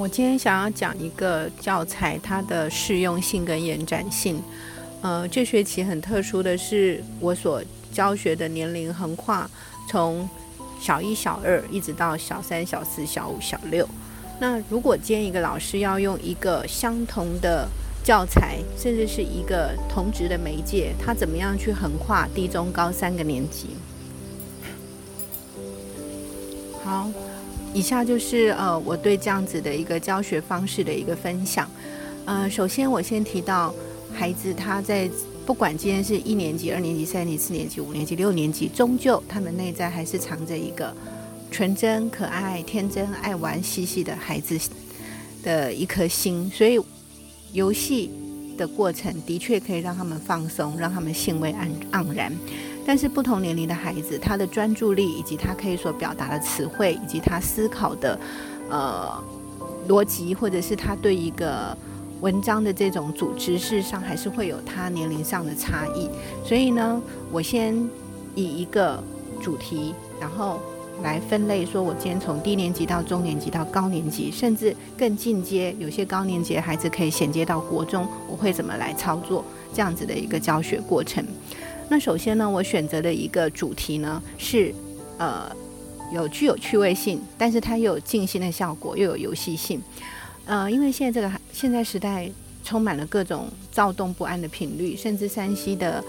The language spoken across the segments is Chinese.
我今天想要讲一个教材，它的适用性跟延展性。呃，这学期很特殊的是，我所教学的年龄横跨从小一、小二一直到小三、小四、小五、小六。那如果今天一个老师要用一个相同的教材，甚至是一个同值的媒介，他怎么样去横跨低、中、高三个年级？好。以下就是呃我对这样子的一个教学方式的一个分享。呃，首先我先提到孩子他在不管今天是一年级、二年级、三年级、四年级、五年级、六年级，终究他们内在还是藏着一个纯真、可爱、天真、爱玩、嬉戏的孩子的一颗心。所以游戏的过程的确可以让他们放松，让他们兴味盎盎然。但是不同年龄的孩子，他的专注力以及他可以所表达的词汇，以及他思考的呃逻辑，或者是他对一个文章的这种组织，事实上还是会有他年龄上的差异。所以呢，我先以一个主题，然后来分类，说我今天从低年级到中年级到高年级，甚至更进阶，有些高年级的孩子可以衔接到国中，我会怎么来操作这样子的一个教学过程。那首先呢，我选择的一个主题呢是，呃，有具有趣味性，但是它又有静心的效果，又有游戏性。呃，因为现在这个现在时代充满了各种躁动不安的频率，甚至山西的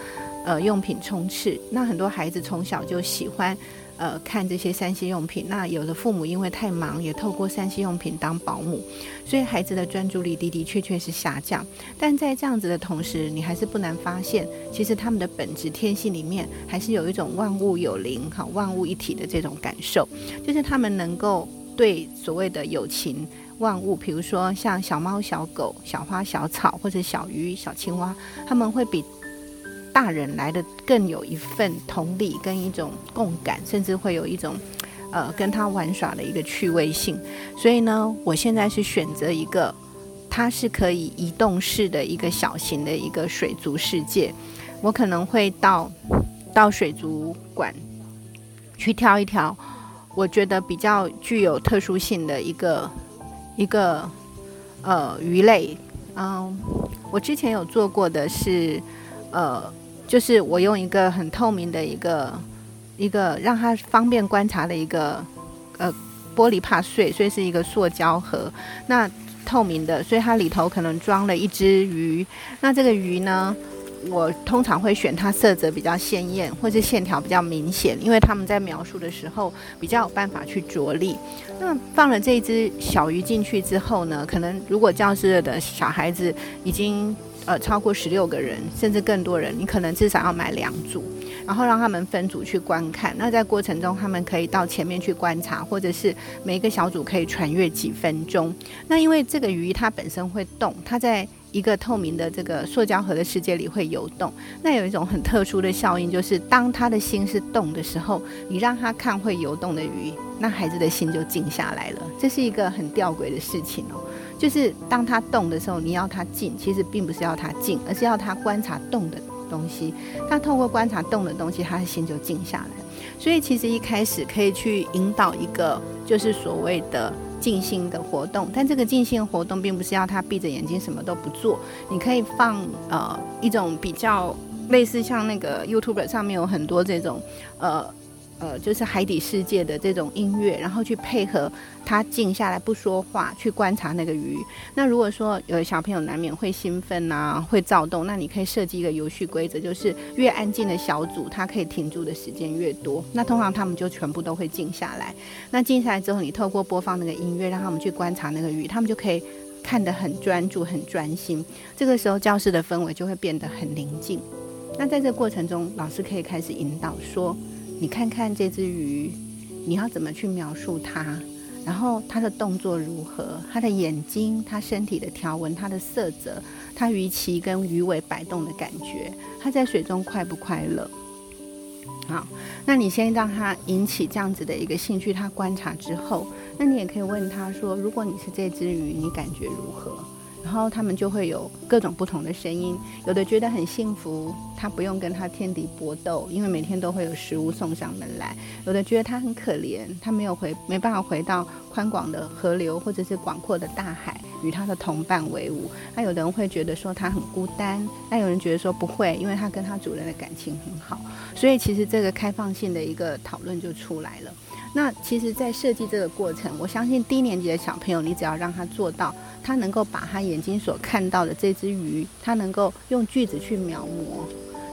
呃用品充斥，那很多孩子从小就喜欢。呃，看这些三 C 用品，那有的父母因为太忙，也透过三 C 用品当保姆，所以孩子的专注力的的确确是下降。但在这样子的同时，你还是不难发现，其实他们的本质天性里面，还是有一种万物有灵、哈万物一体的这种感受，就是他们能够对所谓的友情万物，比如说像小猫、小狗、小花、小草，或者小鱼、小青蛙，他们会比。大人来的更有一份同理跟一种共感，甚至会有一种，呃，跟他玩耍的一个趣味性。所以呢，我现在是选择一个，它是可以移动式的一个小型的一个水族世界。我可能会到到水族馆去挑一挑，我觉得比较具有特殊性的一个一个呃鱼类。嗯，我之前有做过的是，呃。就是我用一个很透明的一个一个让它方便观察的一个呃玻璃怕碎，所以是一个塑胶盒。那透明的，所以它里头可能装了一只鱼。那这个鱼呢，我通常会选它色泽比较鲜艳，或是线条比较明显，因为他们在描述的时候比较有办法去着力。那放了这只小鱼进去之后呢，可能如果教室的小孩子已经。呃，超过十六个人，甚至更多人，你可能至少要买两组，然后让他们分组去观看。那在过程中，他们可以到前面去观察，或者是每一个小组可以传阅几分钟。那因为这个鱼它本身会动，它在一个透明的这个塑胶盒的世界里会游动。那有一种很特殊的效应，就是当他的心是动的时候，你让他看会游动的鱼，那孩子的心就静下来了。这是一个很吊诡的事情哦。就是当他动的时候，你要他静，其实并不是要他静，而是要他观察动的东西。他透过观察动的东西，他的心就静下来。所以其实一开始可以去引导一个，就是所谓的静心的活动。但这个静心活动并不是要他闭着眼睛什么都不做。你可以放呃一种比较类似像那个 YouTube 上面有很多这种呃。呃，就是海底世界的这种音乐，然后去配合他静下来不说话，去观察那个鱼。那如果说有小朋友难免会兴奋啊，会躁动，那你可以设计一个游戏规则，就是越安静的小组，他可以停住的时间越多。那通常他们就全部都会静下来。那静下来之后，你透过播放那个音乐，让他们去观察那个鱼，他们就可以看得很专注、很专心。这个时候教室的氛围就会变得很宁静。那在这过程中，老师可以开始引导说。你看看这只鱼，你要怎么去描述它？然后它的动作如何？它的眼睛、它身体的条纹、它的色泽、它鱼鳍跟鱼尾摆动的感觉，它在水中快不快乐？好，那你先让它引起这样子的一个兴趣，它观察之后，那你也可以问他说：如果你是这只鱼，你感觉如何？然后他们就会有各种不同的声音，有的觉得很幸福，他不用跟他天敌搏斗，因为每天都会有食物送上门来；有的觉得他很可怜，他没有回，没办法回到宽广的河流或者是广阔的大海与他的同伴为伍。那有的人会觉得说他很孤单，那有人觉得说不会，因为他跟他主人的感情很好。所以其实这个开放性的一个讨论就出来了。那其实，在设计这个过程，我相信低年级的小朋友，你只要让他做到。他能够把他眼睛所看到的这只鱼，他能够用句子去描摹，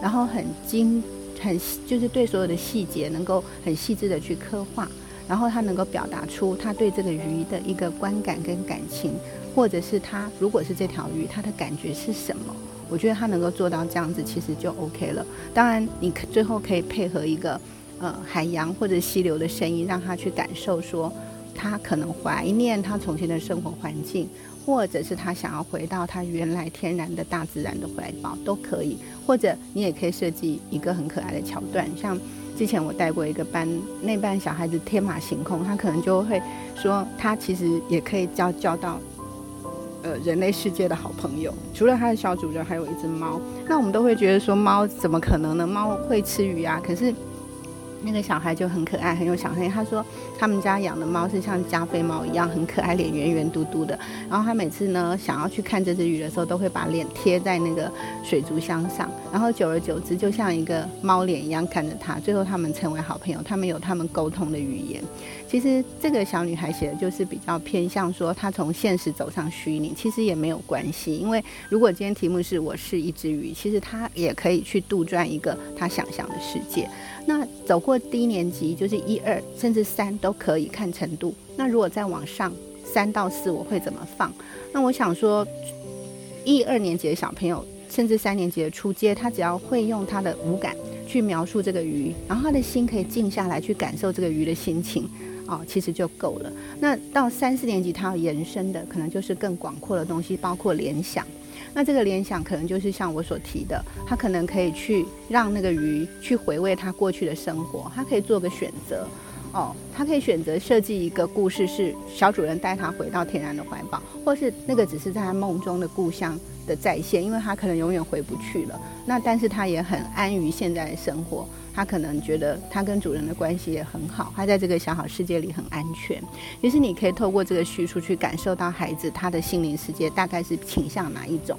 然后很精、很就是对所有的细节能够很细致的去刻画，然后他能够表达出他对这个鱼的一个观感跟感情，或者是他如果是这条鱼，他的感觉是什么？我觉得他能够做到这样子，其实就 OK 了。当然，你最后可以配合一个呃海洋或者溪流的声音，让他去感受说，他可能怀念他从前的生活环境。或者是他想要回到他原来天然的大自然的怀抱都可以，或者你也可以设计一个很可爱的桥段，像之前我带过一个班，那班小孩子天马行空，他可能就会说他其实也可以交交到呃人类世界的好朋友，除了他的小主人，还有一只猫。那我们都会觉得说猫怎么可能呢？猫会吃鱼啊，可是。那个小孩就很可爱，很有想象力。他说他们家养的猫是像加菲猫一样很可爱，脸圆圆嘟嘟的。然后他每次呢想要去看这只鱼的时候，都会把脸贴在那个水族箱上。然后久而久之，就像一个猫脸一样看着他。最后他们成为好朋友，他们有他们沟通的语言。其实这个小女孩写的就是比较偏向说她从现实走上虚拟，其实也没有关系。因为如果今天题目是我是一只鱼，其实她也可以去杜撰一个她想象的世界。那走过低年级，就是一二甚至三都可以看程度。那如果再往上三到四，我会怎么放？那我想说，一二年级的小朋友，甚至三年级的初阶，他只要会用他的五感去描述这个鱼，然后他的心可以静下来去感受这个鱼的心情，哦，其实就够了。那到三四年级，他要延伸的可能就是更广阔的东西，包括联想。那这个联想可能就是像我所提的，他可能可以去让那个鱼去回味他过去的生活，他可以做个选择，哦，他可以选择设计一个故事，是小主人带他回到天然的怀抱，或是那个只是在他梦中的故乡的再现，因为他可能永远回不去了。那但是他也很安于现在的生活。他可能觉得他跟主人的关系也很好，他在这个小好世界里很安全。于是你可以透过这个叙述去感受到孩子他的心灵世界大概是倾向哪一种。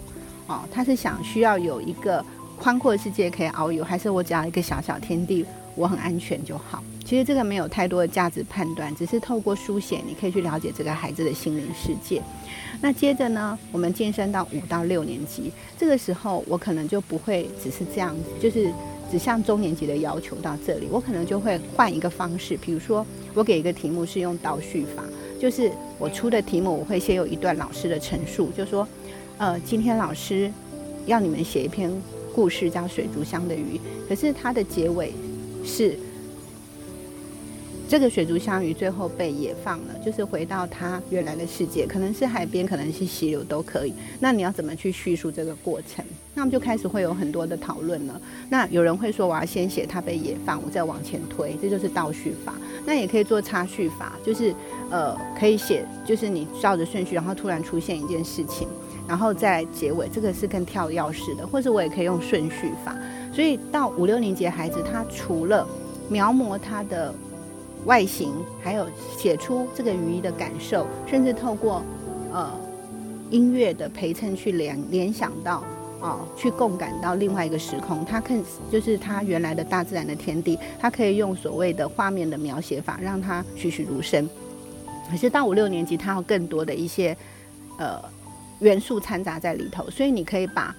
哦，他是想需要有一个宽阔的世界可以遨游，还是我只要一个小小天地，我很安全就好？其实这个没有太多的价值判断，只是透过书写，你可以去了解这个孩子的心灵世界。那接着呢，我们晋升到五到六年级，这个时候我可能就不会只是这样，就是。只向中年级的要求到这里，我可能就会换一个方式，比如说我给一个题目是用倒叙法，就是我出的题目我会先有一段老师的陈述，就说，呃，今天老师要你们写一篇故事叫《水族箱的鱼》，可是它的结尾是。这个水族箱鱼最后被野放了，就是回到它原来的世界，可能是海边，可能是溪流都可以。那你要怎么去叙述这个过程？那我们就开始会有很多的讨论了。那有人会说，我要先写它被野放，我再往前推，这就是倒叙法。那也可以做插叙法，就是呃，可以写，就是你照着顺序，然后突然出现一件事情，然后再结尾，这个是更跳跃式的，或者我也可以用顺序法。所以到五六年级孩子，他除了描摹他的。外形，还有写出这个鱼的感受，甚至透过呃音乐的陪衬去联联想到哦，去共感到另外一个时空。它看就是它原来的大自然的天地，它可以用所谓的画面的描写法，让它栩栩如生。可是到五六年级，它有更多的一些呃元素掺杂在里头，所以你可以把。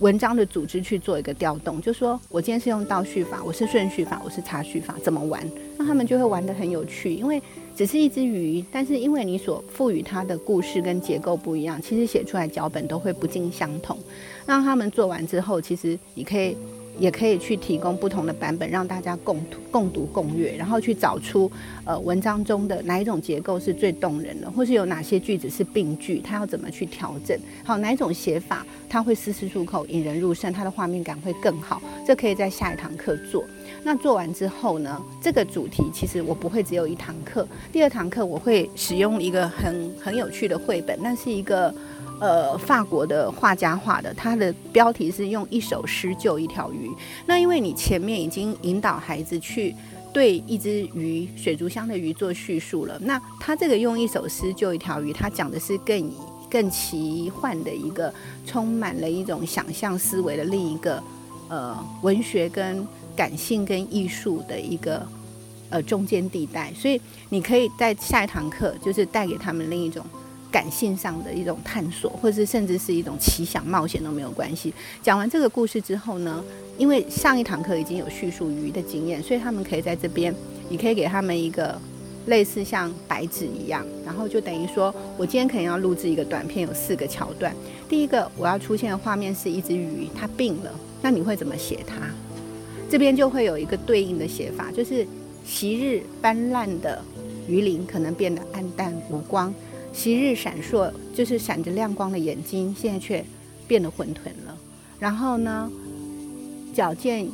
文章的组织去做一个调动，就说我今天是用倒叙法，我是顺序法，我是插叙法，怎么玩？那他们就会玩得很有趣，因为只是一只鱼，但是因为你所赋予它的故事跟结构不一样，其实写出来脚本都会不尽相同。让他们做完之后，其实你可以。也可以去提供不同的版本，让大家共共读共阅，然后去找出呃文章中的哪一种结构是最动人的，或是有哪些句子是病句，它要怎么去调整？好，哪一种写法它会丝丝入扣、引人入胜，它的画面感会更好。这可以在下一堂课做。那做完之后呢，这个主题其实我不会只有一堂课，第二堂课我会使用一个很很有趣的绘本，那是一个呃法国的画家画的，它的标题是用一首诗救一条鱼。那因为你前面已经引导孩子去对一只鱼水族箱的鱼做叙述了，那他这个用一首诗救一条鱼，他讲的是更更奇幻的一个，充满了一种想象思维的另一个呃文学跟感性跟艺术的一个。呃，中间地带，所以你可以在下一堂课，就是带给他们另一种感性上的一种探索，或者是甚至是一种奇想冒险都没有关系。讲完这个故事之后呢，因为上一堂课已经有叙述鱼的经验，所以他们可以在这边，你可以给他们一个类似像白纸一样，然后就等于说我今天可能要录制一个短片，有四个桥段。第一个我要出现的画面是一只鱼，它病了，那你会怎么写它？这边就会有一个对应的写法，就是。昔日斑斓的鱼鳞可能变得暗淡无光，昔日闪烁就是闪着亮光的眼睛，现在却变得混沌了。然后呢，矫健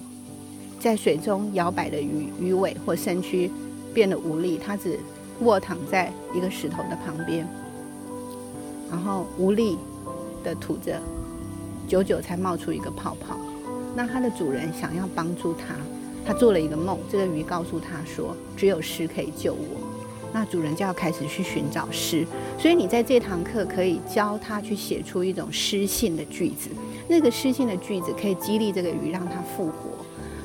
在水中摇摆的鱼鱼尾或身躯变得无力，它只卧躺在一个石头的旁边，然后无力的吐着，久久才冒出一个泡泡。那它的主人想要帮助它。他做了一个梦，这个鱼告诉他说：“只有诗可以救我。”那主人就要开始去寻找诗。所以你在这堂课可以教他去写出一种诗性的句子，那个诗性的句子可以激励这个鱼，让它复活。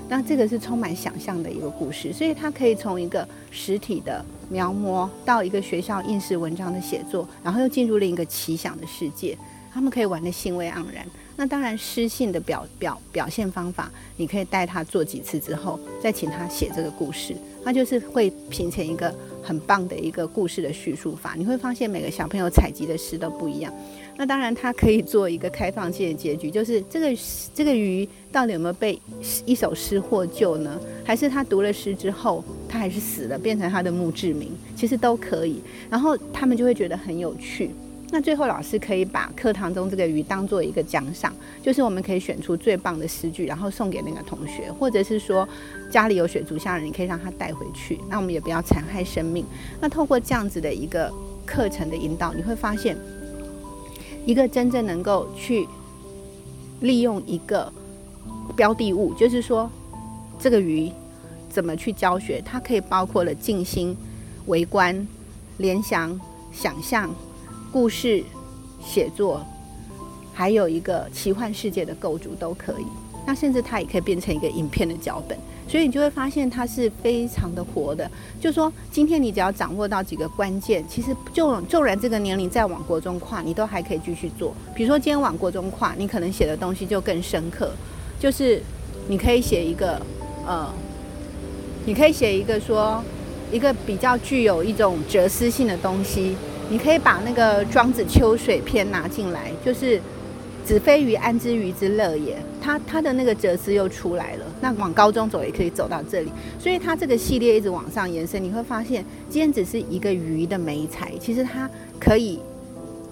那这个是充满想象的一个故事，所以他可以从一个实体的描摹到一个学校应试文章的写作，然后又进入另一个奇想的世界。他们可以玩得兴味盎然。那当然，诗性的表表表现方法，你可以带他做几次之后，再请他写这个故事，他就是会形成一个很棒的一个故事的叙述法。你会发现每个小朋友采集的诗都不一样。那当然，他可以做一个开放性的结局，就是这个这个鱼到底有没有被一首诗获救呢？还是他读了诗之后，他还是死了，变成他的墓志铭？其实都可以。然后他们就会觉得很有趣。那最后，老师可以把课堂中这个鱼当做一个奖赏，就是我们可以选出最棒的诗句，然后送给那个同学，或者是说家里有水族箱的人，你可以让他带回去。那我们也不要残害生命。那透过这样子的一个课程的引导，你会发现，一个真正能够去利用一个标的物，就是说这个鱼怎么去教学，它可以包括了静心、围观、联想、想象。故事写作，还有一个奇幻世界的构筑都可以。那甚至它也可以变成一个影片的脚本，所以你就会发现它是非常的活的。就说今天你只要掌握到几个关键，其实就纵然这个年龄再往国中跨，你都还可以继续做。比如说今天往国中跨，你可能写的东西就更深刻。就是你可以写一个，呃，你可以写一个说一个比较具有一种哲思性的东西。你可以把那个《庄子·秋水》篇拿进来，就是“子非鱼，安知鱼之乐也”。他他的那个哲思又出来了。那往高中走也可以走到这里，所以他这个系列一直往上延伸，你会发现，今天只是一个鱼的美彩，其实它可以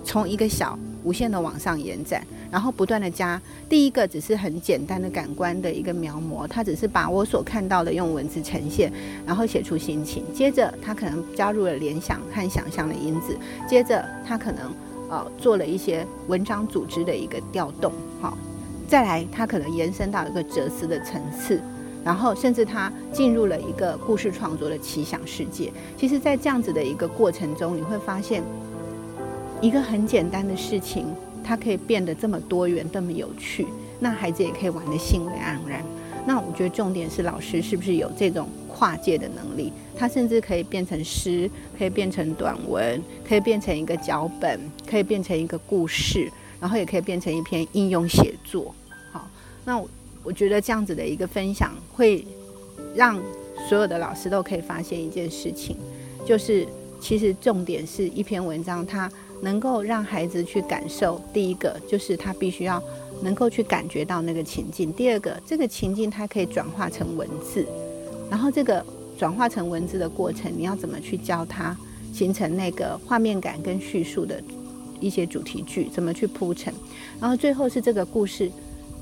从一个小无限的往上延展。然后不断的加，第一个只是很简单的感官的一个描摹，他只是把我所看到的用文字呈现，然后写出心情。接着他可能加入了联想和想象的因子，接着他可能呃做了一些文章组织的一个调动，好，再来他可能延伸到一个哲思的层次，然后甚至他进入了一个故事创作的奇想世界。其实，在这样子的一个过程中，你会发现一个很简单的事情。它可以变得这么多元，这么有趣，那孩子也可以玩得兴味盎然。那我觉得重点是老师是不是有这种跨界的能力？他甚至可以变成诗，可以变成短文，可以变成一个脚本，可以变成一个故事，然后也可以变成一篇应用写作。好，那我我觉得这样子的一个分享，会让所有的老师都可以发现一件事情，就是其实重点是一篇文章它。能够让孩子去感受，第一个就是他必须要能够去感觉到那个情境；第二个，这个情境它可以转化成文字，然后这个转化成文字的过程，你要怎么去教他形成那个画面感跟叙述的一些主题句，怎么去铺陈，然后最后是这个故事，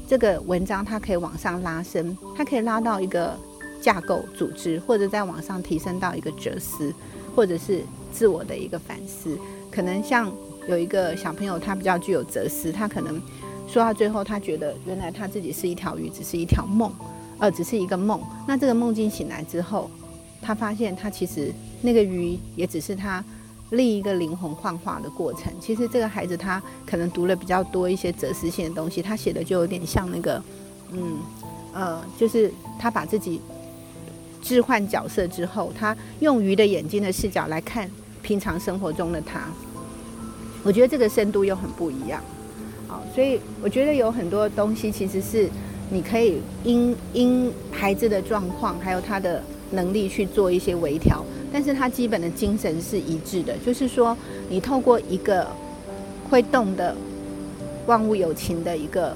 这个文章它可以往上拉升，它可以拉到一个架构组织，或者在往上提升到一个哲思，或者是自我的一个反思。可能像有一个小朋友，他比较具有哲思，他可能说到最后，他觉得原来他自己是一条鱼，只是一条梦，呃，只是一个梦。那这个梦境醒来之后，他发现他其实那个鱼也只是他另一个灵魂幻化的过程。其实这个孩子他可能读了比较多一些哲思性的东西，他写的就有点像那个，嗯，呃，就是他把自己置换角色之后，他用鱼的眼睛的视角来看平常生活中的他。我觉得这个深度又很不一样，好，所以我觉得有很多东西其实是你可以因因孩子的状况还有他的能力去做一些微调，但是他基本的精神是一致的，就是说你透过一个会动的万物有情的一个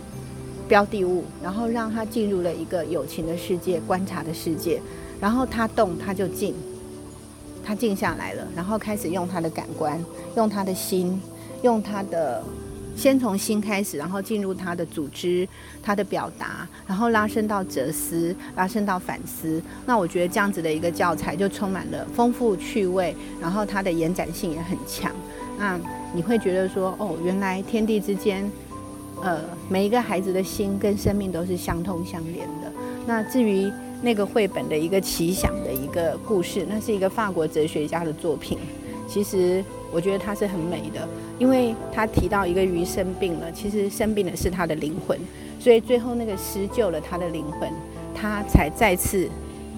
标的物，然后让他进入了一个有情的世界、观察的世界，然后他动他就静，他静下来了，然后开始用他的感官，用他的心。用他的，先从心开始，然后进入他的组织、他的表达，然后拉伸到哲思，拉伸到反思。那我觉得这样子的一个教材就充满了丰富趣味，然后它的延展性也很强。那你会觉得说，哦，原来天地之间，呃，每一个孩子的心跟生命都是相通相连的。那至于那个绘本的一个奇想的一个故事，那是一个法国哲学家的作品。其实我觉得它是很美的，因为他提到一个鱼生病了，其实生病的是他的灵魂，所以最后那个诗救了他的灵魂，他才再次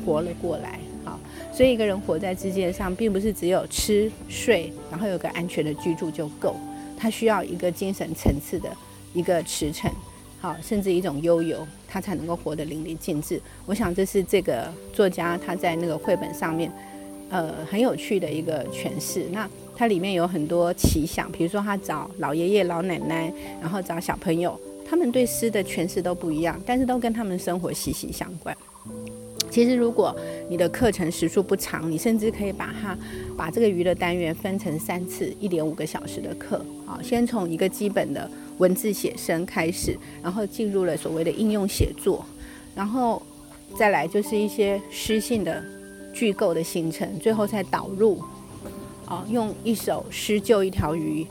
活了过来。好，所以一个人活在世界上，并不是只有吃睡，然后有个安全的居住就够，他需要一个精神层次的一个驰骋，好，甚至一种悠游，他才能够活得淋漓尽致。我想这是这个作家他在那个绘本上面。呃，很有趣的一个诠释。那它里面有很多奇想，比如说他找老爷爷、老奶奶，然后找小朋友，他们对诗的诠释都不一样，但是都跟他们生活息息相关。其实，如果你的课程时数不长，你甚至可以把它把这个鱼的单元分成三次，一点五个小时的课。啊，先从一个基本的文字写生开始，然后进入了所谓的应用写作，然后再来就是一些诗性的。句构的形成，最后再导入，啊，用一首诗救一条鱼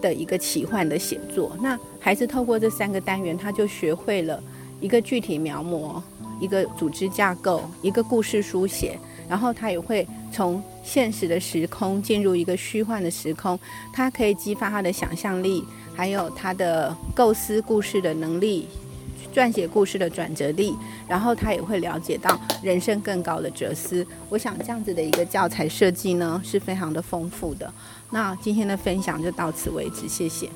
的一个奇幻的写作。那孩子透过这三个单元，他就学会了一个具体描摹，一个组织架构，一个故事书写，然后他也会从现实的时空进入一个虚幻的时空，他可以激发他的想象力，还有他的构思故事的能力。撰写故事的转折力，然后他也会了解到人生更高的哲思。我想这样子的一个教材设计呢，是非常的丰富的。那今天的分享就到此为止，谢谢。